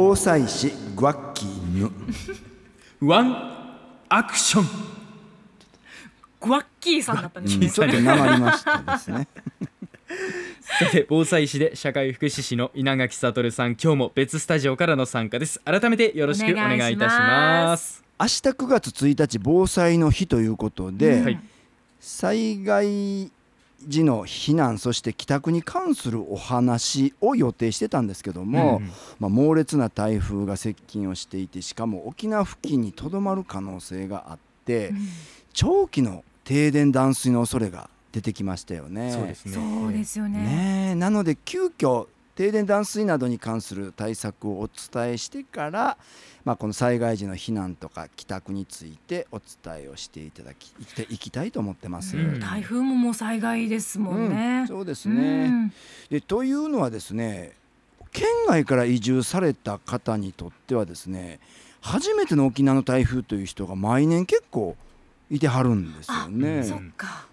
防災士グワッキーヌワンアクショングワッキーさんだったんですねうんちょっとなまりましたですね。さて防災士で社会福祉士の稲垣悟さん今日も別スタジオからの参加です。改めてよろしくお願いいたします。明日9月1日防災の日ということで、はい。災害時の避難そして帰宅に関するお話を予定してたんですけども、うんまあ、猛烈な台風が接近をしていてしかも沖縄付近にとどまる可能性があって、長期の停電断水の恐れが出てきましたよね。そうですね。そうですよね。ねえ。なので急遽停電断水などに関する対策をお伝えしてから、まあ、この災害時の避難とか帰宅についてお伝えをしていただきいきたいいきたいと思ってます。うん台風ももう災害ですもんね、うんそうですね、うん。でというのはですね県外から移住された方にとってはですね初めての沖縄の台風という人が毎年結構いてはるんですよね。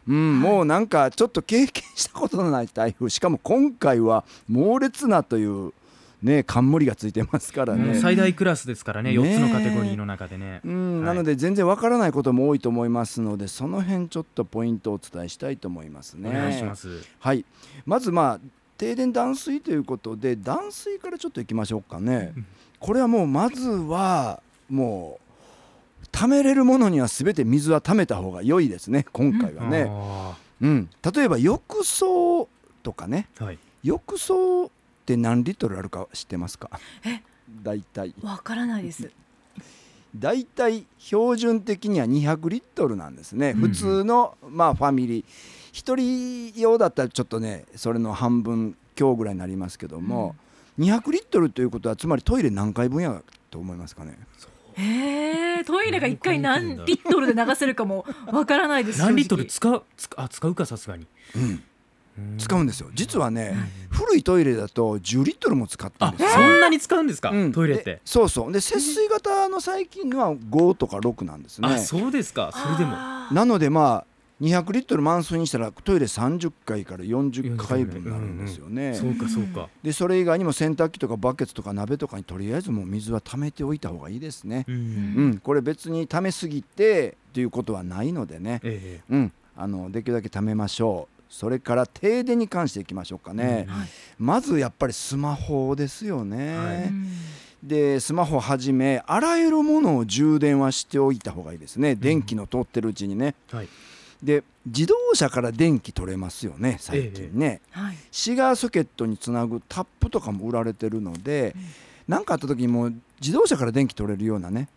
うん、もうなんかちょっと経験したことのない台風。しかも今回は猛烈なというね冠がついてますからもうね。最大クラスですからねね4つのカテゴリーの中でね。うん、はい。なので全然わからないことも多いと思いますのでその辺ちょっとポイントをお伝えしたいと思いますね。お願いします。はい、まずまあ停電断水ということで断水からちょっといきましょうかね。うん。これはもうまずはもう貯めれるものには全て水は貯めた方が良いですね今回はね。あうん、例えば浴槽とかね。ーはい。浴槽って何リットルあるか知ってますか？え？大体。わからないです。大体標準的には200リットルなんですね、うんうん。普通のまあファミリー。1人用だったらちょっとねそれの半分強ぐらいになりますけども、200リットルということはつまりトイレ何回分やと思いますかね？えー、トイレが一回何リットルで流せるかもわからないです何リットル正使う使あ使うかさすがに。うん。うん。使うんですよ。実はね、古いトイレだと10リットルも使ってるんあですよ。そんなに使うんですか？うん。トイレって。でそうそう。で節水型の最近のは5とか6なんですね。あそうですか。それでも。なのでまあ200リットル満水にしたらトイレ30回から40回分になるんですよね。そうかそうかでそれ以外にも洗濯機とかバケツとか鍋とかにとりあえずもう水は溜めておいた方がいいですね。ううんん、これ別に溜めすぎてということはないのでね、えうん、あのできるだけ溜めましょう。それから停電に関していきましょうかね。うんはいまずやっぱりスマホですよね。はいうんでスマホはじめあらゆるものを充電はしておいた方がいいですね。電気の通ってるうちにね。えはいで自動車から電気取れますよね最近ね、はい。シガーソケットにつなぐタップとかも売られてるので何、かあった時にもう自動車から電気取れるようなね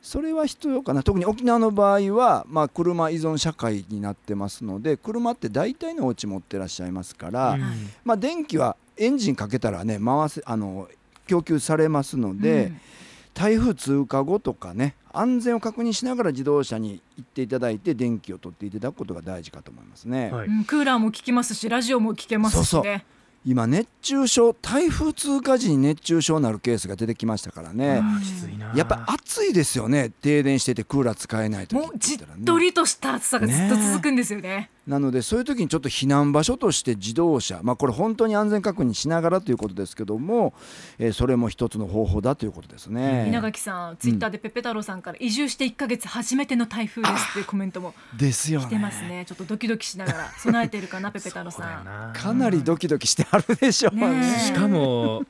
それは必要かな。特に沖縄の場合は、まあ、車依存社会になってますので車って大体のお家持ってらっしゃいますから、うん。まあ、電気はエンジンかけたらね回せあの供給されますので、うん。台風通過後とかね安全を確認しながら自動車に行っていただいて電気を取っていただくことが大事かと思いますね、はい。うんクーラーも効きますしラジオも聞けますしね。そうそう。今熱中症台風通過時に熱中症になるケースが出てきましたからね、うん。きついな。やっぱ暑いですよね。停電しててクーラー使えない時もうじっとりとした暑さがずっと続くんですよねなのでそういう時にちょっと避難場所として自動車まあこれ本当に安全確認しながらということですけども、えーそれも一つの方法だということですね。稲垣さんツイッターでペッペ太郎さんから移住して1ヶ月初めての台風ですっていうコメントもですよね。来てますねちょっとドキドキしながら 備えてるかなペッペ太郎さんなかなりドキドキしてあるでしょうね。ねえしかも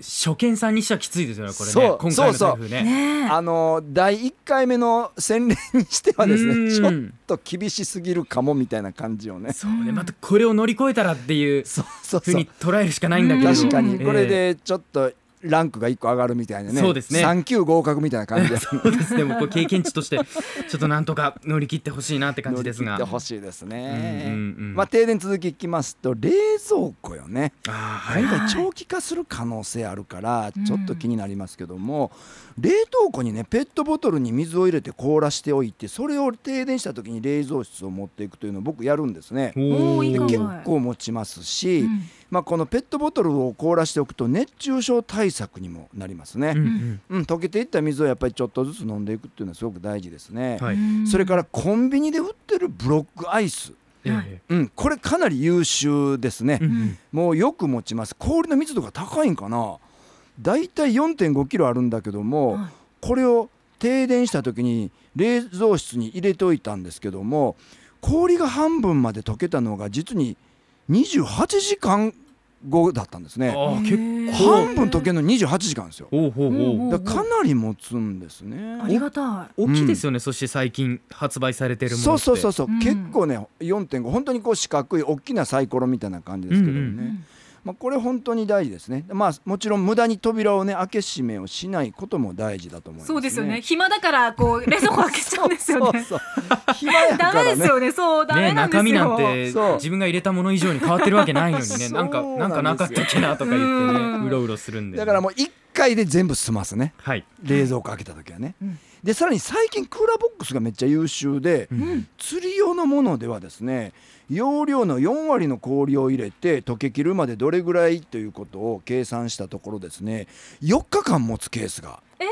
初見さんにしてはきついですよねこれねそう今回のそうそう。台風ね。ねえ。あの第1回目の洗礼にしてはですうん。ねちょっと厳しすぎるかもみたいな感じをね。そう。ねまたこれを乗り越えたらっていうそうそうそう。ふうに捉えるしかないんだけど。確かに。ええ。これでちょっとランクが1個上がるみたいなね。そうですね。3級合格みたいな感じで。そうです。ねもうこれ経験値としてちょっとなんとか乗り切ってほしいなって感じですが。乗り切ってほしいですね、うんうんうん。まあ停電続きいきますと冷蔵庫よね。はい。長期化する可能性あるからうんちょっと気になりますけども、冷凍庫にねペットボトルに水を入れて凍らしておいてそれを停電した時に冷蔵室を持っていくというのを僕やるんですね。で結構持ちますし、うんまあ、このペットボトルを凍らしておくと熱中症対策にもなりますね。うんうん。うん、溶けていった水をやっぱりちょっとずつ飲んでいくっていうのはすごく大事ですね。はい。うん。それからコンビニで売ってるブロックアイス、えはい。えうん、これかなり優秀ですね。うんうん。もうよく持ちます。氷の密度が高いんかな。だいたい4.5キロあるんだけども、はい。これを停電した時に冷蔵室に入れておいたんですけども氷が半分まで溶けたのが実に28時間後だったんですね。結へー半分溶けるのに28時間ですよ。構ほうほうほう。うんだかなり持つんですね。ありがた大きいですよね、そして最近発売されてるものそうって。そうそうそう、う。ん。結構ね4.5本当にこう四角い大きなサイコロみたいな感じですけどね、うんうい。まあ、これ本当に大事ですね。まあもちろん無駄に扉をね開け閉めをしないことも大事だと思います、ね、そうですよね。暇だからこう冷蔵庫開けちゃうんですよね。そうそう暇やかダメらねですよね。そうダねメなんですよ。中身なんてそう。自分が入れたもの以上に変わってるわけないのにね。なんかなんかなかったっけなとか言ってうん。ねうろうろするんでだからもう1回で全部済ますね。はい、冷蔵庫開けた時はね、うん。でさらに最近クーラーボックスがめっちゃ優秀で、うん。釣り用のものではですね容量の4割の氷を入れて溶けきるまでどれぐらいということを計算したところですね4日間持つケースがあ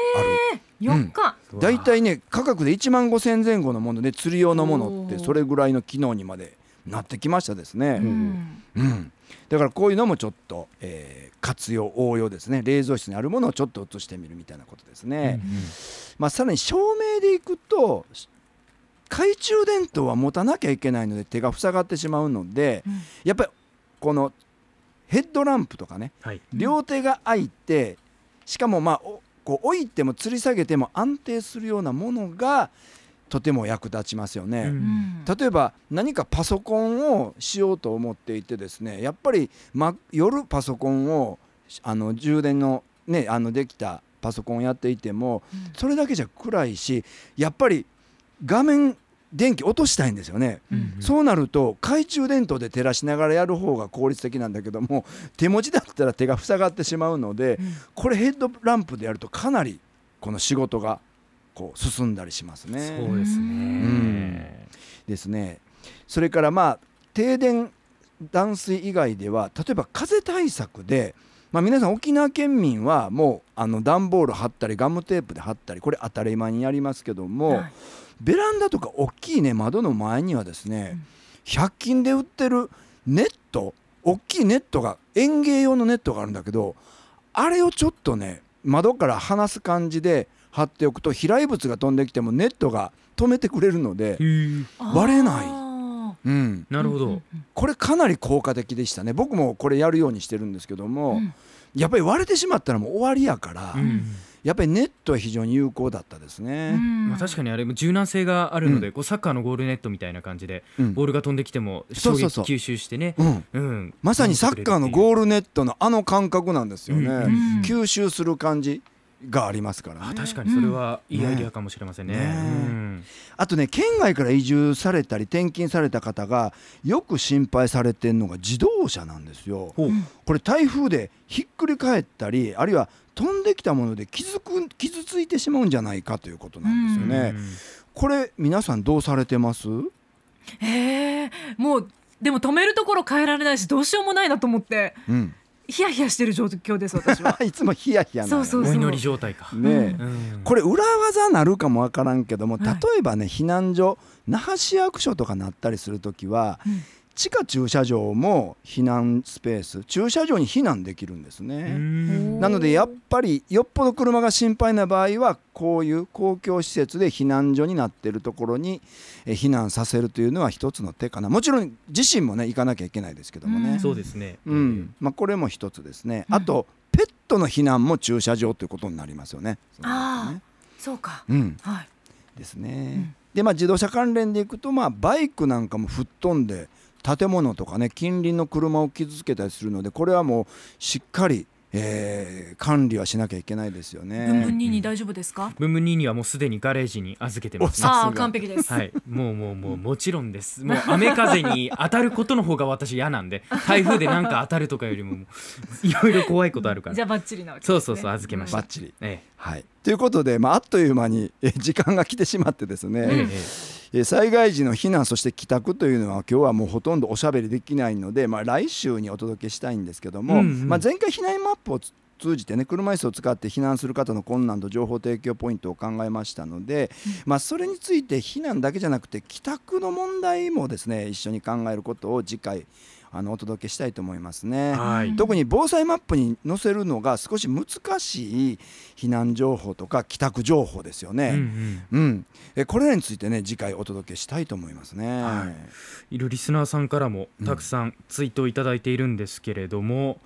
る、四日。だいたいね価格で1万5千前後のもので釣り用のものってそれぐらいの機能にまでなってきましたですね、うん。うん。だからこういうのもちょっと、えー活用応用ですね。冷蔵室にあるものをちょっと移してみるみたいなことですね、まあ、さらに照明でいくと懐中電灯は持たなきゃいけないので手が塞がってしまうのでうん。やっぱりこのヘッドランプとかねはい。両手が空いてしかもまあおこう置いても吊り下げても安定するようなものがとても役立ちますよね。うんうん例えば何かパソコンをしようと思っていてですねやっぱり、ま、夜パソコンをあの充電の,、ね、あのできたパソコンをやっていてもうんそれだけじゃ暗いしやっぱり画面電気落としたいんですよね。うんそうなると懐中電灯で照らしながらやる方が効率的なんだけども手持ちだったら手が塞がってしまうのでうんこれヘッドランプでやるとかなりこの仕事がこう進んだりしますね。そうですん。ねですね。それからまあ停電断水以外では例えば風対策で、まあ、皆さん沖縄県民はもうあの段ボール貼ったりガムテープで貼ったりこれ当たり前にやりますけども、はい。ベランダとか大きいね窓の前にはですね、うん。100均で売ってるネット大きいネットが園芸用のネットがあるんだけどあれをちょっとね窓から離す感じで貼っておくと飛来物が飛んできてもネットが止めてくれるので割れない。あうん、なるほど、これかなり効果的でしたね。僕もこれやるようにしてるんですけども、うん。やっぱり割れてしまったらもう終わりやから、うん。やっぱりネットは非常に有効だったですうね。ん。まあ、確かにあれも柔軟性があるので、うこうサッカーのゴールネットみたいな感じでうん。ボールが飛んできても衝撃吸収してね、まさにサッカーのゴーールネットのあの感覚なんですよね、吸収する感じがありますからね。あ確かにそれはいいアイデアかもしれませんね。ねうん。あとね県外から移住されたり転勤された方がよく心配されてるのが自動車なんですよ。ほう。これ台風でひっくり返ったりあるいは飛んできたもので傷く傷ついてしまうんじゃないかということなんですよね、これ皆さんどうされてます？へえもうでも止めるところ変えられないしどうしようもないなと思って。うんヒヤヒヤしてる状況です私は。いつもヒヤヒヤなそうそうお祈り状態か。ねえ。うん。これ裏技なるかもわからんけども例はい。えばね避難所那覇市役所とかなったりするときはうん地下駐車場も避難スペース駐車場に避難できるんですうね。ん。なのでやっぱりよっぽど車が心配な場合はこういう公共施設で避難所になっているところにえ避難させるというのは一つの手かな。もちろん自身もね行かなきゃいけないですけどもね、そうですね。うん。まあ、これも一つですね、うん。あとペットの避難も駐車場ということになりますよね。ああそうか。うん、はい。ですね。ん。でまあ自動車関連でいくとまあバイクなんかも吹っ飛んで建物とかね近隣の車を傷つけたりするのでこれはもうしっかり、えー管理はしなきゃいけないですよブンブンね。ニーに大丈夫ですか？ブンブンニーにはもうすでにガレージに預けてます、ああ完璧です。はい、もうもうもうもちろんです。もう雨風に当たることの方が私嫌なんで、台風でなんか当たるとかよりもいろいろ怖いことあるから。じゃあバッチリなわけですね。そうそうそう預けました。バッチリ。えはい、ということで、まあ、あっという間にえ時間が来てしまってですね、ええええ災害時の避難そして帰宅というのは今日はもうほとんどおしゃべりできないので、まあ、来週にお届けしたいんですけども、うんうん。まあ、前回避難マップをつ通じてね車椅子を使って避難する方の困難と情報提供ポイントを考えましたので、まあ、それについて避難だけじゃなくて帰宅の問題もですね一緒に考えることを次回あのお届けしたいと思いますね。はい特に防災マップに載せるのが少し難しい避難情報とか帰宅情報ですようんうね。んうん、えこれらについてね次回お届けしたいと思いますね。はいいるリスナーさんからもたくさんツイートをいただいているんですけれども、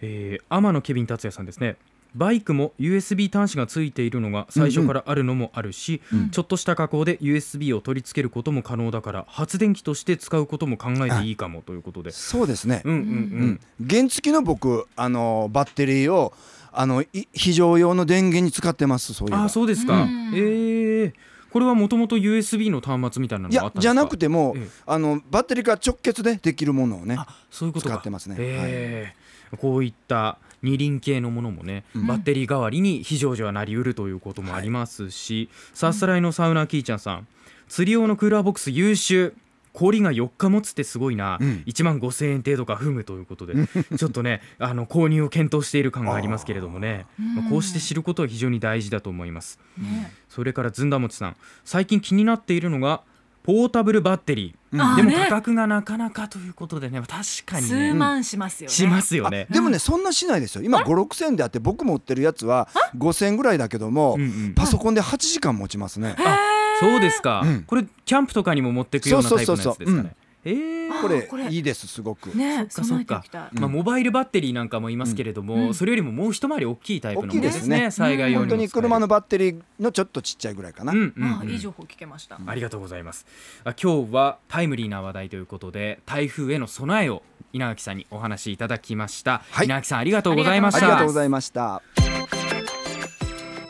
えー天野ケビン達也さんですねバイクも USB 端子がついているのが最初からあるのもあるし、うん。ちょっとした加工で USB を取り付けることも可能だから発電機として使うことも考えていいかもということで。そうですね。うんうんううん。ん、原付の僕あのバッテリーをあのい非常用の電源に使ってますそういうあそうですか、うん。えー。これはもともと USB の端末みたいなのがあったんですか？じゃなくても、ええ。あのバッテリーが直結でできるものをねあそういうことか。使ってますね。えー。こういった二輪系のものもね、うん。バッテリー代わりに非常時はなりうるということもありますし、さすらいのサウナキーちゃんさん釣り用のクーラーボックス優秀。氷が4日持つってすごいな、うん。1万5000円程度か踏むということでちょっとね あの購入を検討している感がありますけれどもね。うんまあこうして知ることは非常に大事だと思います。ね。それからずんだもちさん。最近気になっているのがポータブルバッテリー、うん。でも価格がなかなかということでね。確かにね。数万しますよね。しますよね。あ。でもねそんなしないですよ。今5 6千であって僕も売ってるやつは5千ぐらいだけども、うんうん。パソコンで8時間持ちますね、そうですか、うん。これキャンプとかにも持っていくようなタイプのやつですかそうそうそうそう。ねえー。あこれこれ。いいですすごく、ねそっか備えておきたい。うん。まあ、モバイルバッテリーなんかもいますけれども、うん。それよりももう一回り大きいタイプのものですねす災害用にも本当に車のバッテリーのちょっとちっちゃいぐらいかな、うんうんうん。あいい情報聞けました。ありがとうございます。あ今日はタイムリーな話題ということで台風への備えを稲垣さんにお話しいただきました、はい。稲垣さんありがとうございました。ありがとうございました